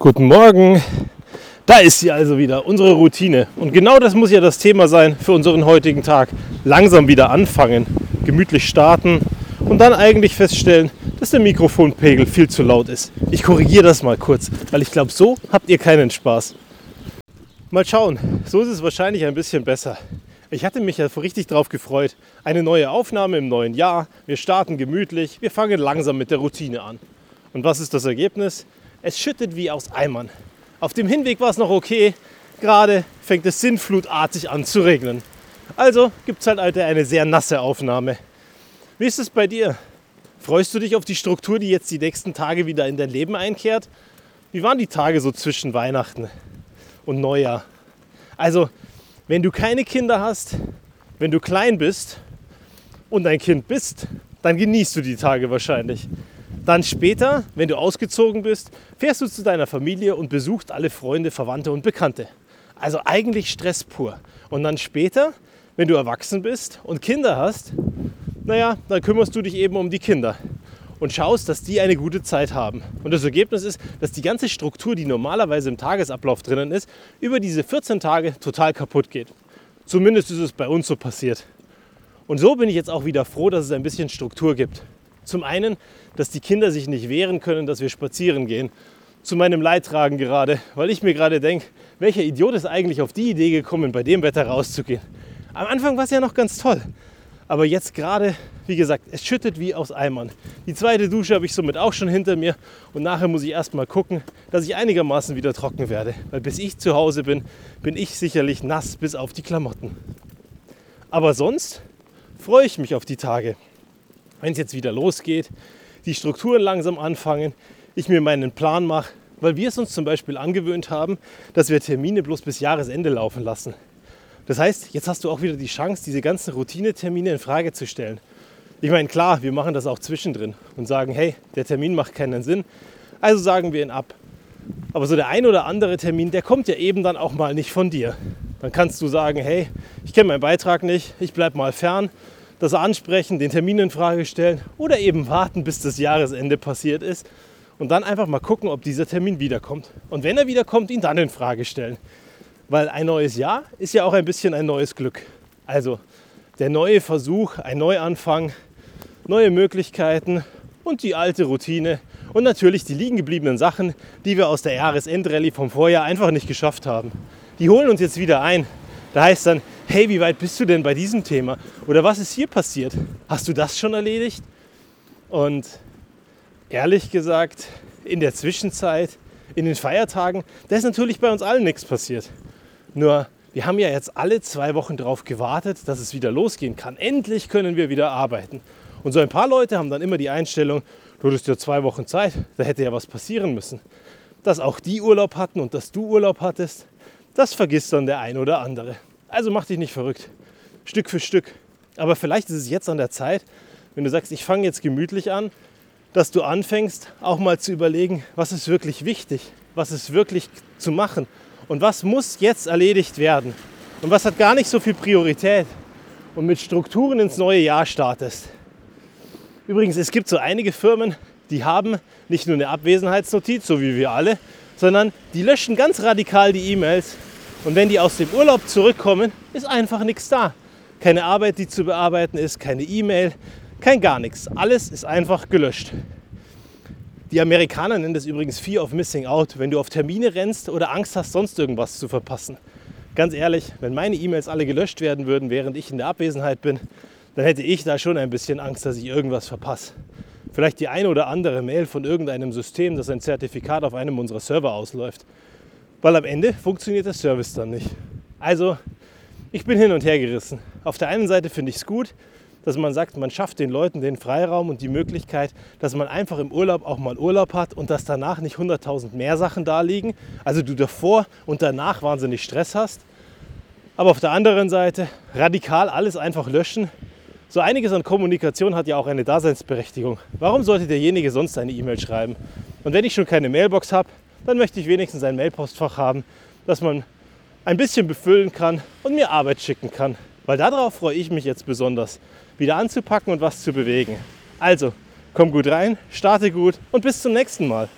Guten Morgen. Da ist sie also wieder, unsere Routine. Und genau das muss ja das Thema sein für unseren heutigen Tag. Langsam wieder anfangen, gemütlich starten und dann eigentlich feststellen, dass der Mikrofonpegel viel zu laut ist. Ich korrigiere das mal kurz, weil ich glaube, so habt ihr keinen Spaß. Mal schauen, so ist es wahrscheinlich ein bisschen besser. Ich hatte mich ja richtig drauf gefreut. Eine neue Aufnahme im neuen Jahr. Wir starten gemütlich, wir fangen langsam mit der Routine an. Und was ist das Ergebnis? Es schüttet wie aus Eimern. Auf dem Hinweg war es noch okay, gerade fängt es sinnflutartig an zu regnen. Also gibt es halt heute eine sehr nasse Aufnahme. Wie ist es bei dir? Freust du dich auf die Struktur, die jetzt die nächsten Tage wieder in dein Leben einkehrt? Wie waren die Tage so zwischen Weihnachten und Neujahr? Also, wenn du keine Kinder hast, wenn du klein bist und ein Kind bist, dann genießt du die Tage wahrscheinlich. Dann später, wenn du ausgezogen bist, fährst du zu deiner Familie und besuchst alle Freunde, Verwandte und Bekannte. Also eigentlich Stress pur. Und dann später, wenn du erwachsen bist und Kinder hast, naja, dann kümmerst du dich eben um die Kinder und schaust, dass die eine gute Zeit haben. Und das Ergebnis ist, dass die ganze Struktur, die normalerweise im Tagesablauf drinnen ist, über diese 14 Tage total kaputt geht. Zumindest ist es bei uns so passiert. Und so bin ich jetzt auch wieder froh, dass es ein bisschen Struktur gibt. Zum einen, dass die Kinder sich nicht wehren können, dass wir spazieren gehen. Zu meinem Leidtragen gerade, weil ich mir gerade denke, welcher Idiot ist eigentlich auf die Idee gekommen, bei dem Wetter rauszugehen. Am Anfang war es ja noch ganz toll. Aber jetzt gerade, wie gesagt, es schüttet wie aus Eimern. Die zweite Dusche habe ich somit auch schon hinter mir und nachher muss ich erstmal gucken, dass ich einigermaßen wieder trocken werde. Weil bis ich zu Hause bin, bin ich sicherlich nass bis auf die Klamotten. Aber sonst freue ich mich auf die Tage wenn es jetzt wieder losgeht, die Strukturen langsam anfangen, ich mir meinen Plan mache, weil wir es uns zum Beispiel angewöhnt haben, dass wir Termine bloß bis Jahresende laufen lassen. Das heißt, jetzt hast du auch wieder die Chance, diese ganzen Routinetermine in Frage zu stellen. Ich meine, klar, wir machen das auch zwischendrin und sagen, hey, der Termin macht keinen Sinn, also sagen wir ihn ab. Aber so der ein oder andere Termin, der kommt ja eben dann auch mal nicht von dir. Dann kannst du sagen, hey, ich kenne meinen Beitrag nicht, ich bleibe mal fern das ansprechen, den Termin in Frage stellen oder eben warten, bis das Jahresende passiert ist und dann einfach mal gucken, ob dieser Termin wiederkommt. Und wenn er wiederkommt, ihn dann in Frage stellen. Weil ein neues Jahr ist ja auch ein bisschen ein neues Glück. Also der neue Versuch, ein Neuanfang, neue Möglichkeiten und die alte Routine und natürlich die liegen gebliebenen Sachen, die wir aus der Jahresendrallye vom Vorjahr einfach nicht geschafft haben. Die holen uns jetzt wieder ein. Da heißt dann, hey, wie weit bist du denn bei diesem Thema? Oder was ist hier passiert? Hast du das schon erledigt? Und ehrlich gesagt, in der Zwischenzeit, in den Feiertagen, da ist natürlich bei uns allen nichts passiert. Nur, wir haben ja jetzt alle zwei Wochen darauf gewartet, dass es wieder losgehen kann. Endlich können wir wieder arbeiten. Und so ein paar Leute haben dann immer die Einstellung, du hattest ja zwei Wochen Zeit, da hätte ja was passieren müssen. Dass auch die Urlaub hatten und dass du Urlaub hattest, das vergisst dann der ein oder andere. Also mach dich nicht verrückt. Stück für Stück. Aber vielleicht ist es jetzt an der Zeit, wenn du sagst, ich fange jetzt gemütlich an, dass du anfängst, auch mal zu überlegen, was ist wirklich wichtig, was ist wirklich zu machen und was muss jetzt erledigt werden und was hat gar nicht so viel Priorität und mit Strukturen ins neue Jahr startest. Übrigens, es gibt so einige Firmen, die haben nicht nur eine Abwesenheitsnotiz, so wie wir alle, sondern die löschen ganz radikal die E-Mails und wenn die aus dem Urlaub zurückkommen, ist einfach nichts da. Keine Arbeit, die zu bearbeiten ist, keine E-Mail, kein gar nichts. Alles ist einfach gelöscht. Die Amerikaner nennen das übrigens Fear of Missing Out, wenn du auf Termine rennst oder Angst hast, sonst irgendwas zu verpassen. Ganz ehrlich, wenn meine E-Mails alle gelöscht werden würden, während ich in der Abwesenheit bin, dann hätte ich da schon ein bisschen Angst, dass ich irgendwas verpasse. Vielleicht die eine oder andere Mail von irgendeinem System, das ein Zertifikat auf einem unserer Server ausläuft weil am Ende funktioniert der Service dann nicht. Also ich bin hin und her gerissen. Auf der einen Seite finde ich es gut, dass man sagt, man schafft den Leuten den Freiraum und die Möglichkeit, dass man einfach im Urlaub auch mal Urlaub hat und dass danach nicht 100.000 mehr Sachen da liegen. Also du davor und danach wahnsinnig Stress hast. Aber auf der anderen Seite radikal alles einfach löschen. So einiges an Kommunikation hat ja auch eine Daseinsberechtigung. Warum sollte derjenige sonst eine E-Mail schreiben? Und wenn ich schon keine Mailbox habe, dann möchte ich wenigstens ein Mailpostfach haben, das man ein bisschen befüllen kann und mir Arbeit schicken kann. Weil darauf freue ich mich jetzt besonders, wieder anzupacken und was zu bewegen. Also, komm gut rein, starte gut und bis zum nächsten Mal.